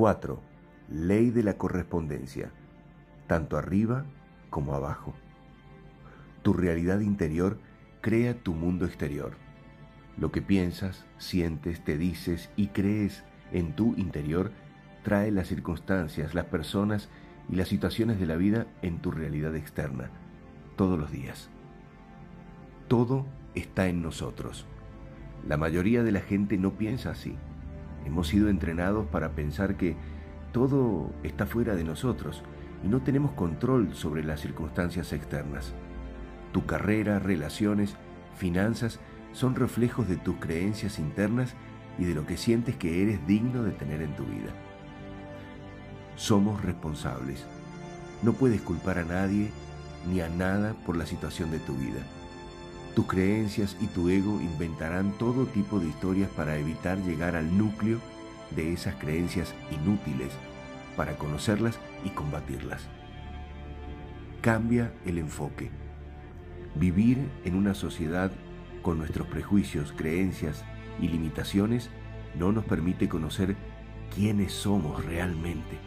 4. Ley de la correspondencia, tanto arriba como abajo. Tu realidad interior crea tu mundo exterior. Lo que piensas, sientes, te dices y crees en tu interior trae las circunstancias, las personas y las situaciones de la vida en tu realidad externa, todos los días. Todo está en nosotros. La mayoría de la gente no piensa así. Hemos sido entrenados para pensar que todo está fuera de nosotros y no tenemos control sobre las circunstancias externas. Tu carrera, relaciones, finanzas son reflejos de tus creencias internas y de lo que sientes que eres digno de tener en tu vida. Somos responsables. No puedes culpar a nadie ni a nada por la situación de tu vida. Tus creencias y tu ego inventarán todo tipo de historias para evitar llegar al núcleo de esas creencias inútiles, para conocerlas y combatirlas. Cambia el enfoque. Vivir en una sociedad con nuestros prejuicios, creencias y limitaciones no nos permite conocer quiénes somos realmente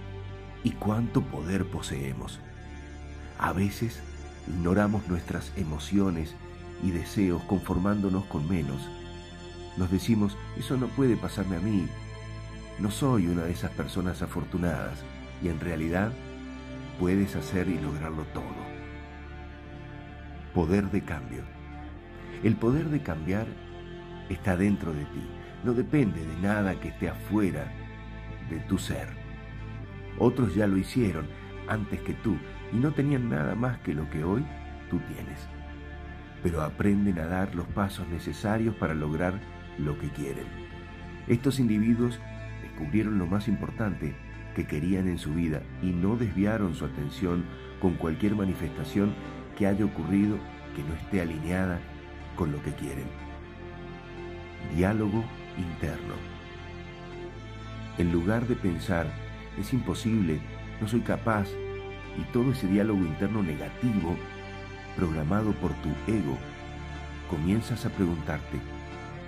y cuánto poder poseemos. A veces ignoramos nuestras emociones y deseos conformándonos con menos. Nos decimos, eso no puede pasarme a mí. No soy una de esas personas afortunadas y en realidad puedes hacer y lograrlo todo. Poder de cambio. El poder de cambiar está dentro de ti, no depende de nada que esté afuera de tu ser. Otros ya lo hicieron antes que tú y no tenían nada más que lo que hoy tú tienes pero aprenden a dar los pasos necesarios para lograr lo que quieren. Estos individuos descubrieron lo más importante que querían en su vida y no desviaron su atención con cualquier manifestación que haya ocurrido que no esté alineada con lo que quieren. Diálogo interno. En lugar de pensar, es imposible, no soy capaz, y todo ese diálogo interno negativo programado por tu ego, comienzas a preguntarte,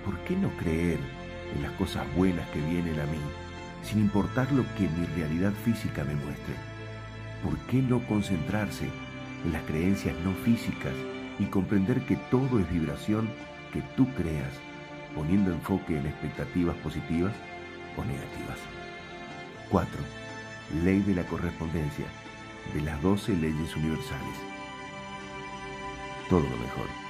¿por qué no creer en las cosas buenas que vienen a mí, sin importar lo que mi realidad física me muestre? ¿Por qué no concentrarse en las creencias no físicas y comprender que todo es vibración que tú creas, poniendo enfoque en expectativas positivas o negativas? 4. Ley de la correspondencia de las 12 leyes universales todo lo mejor.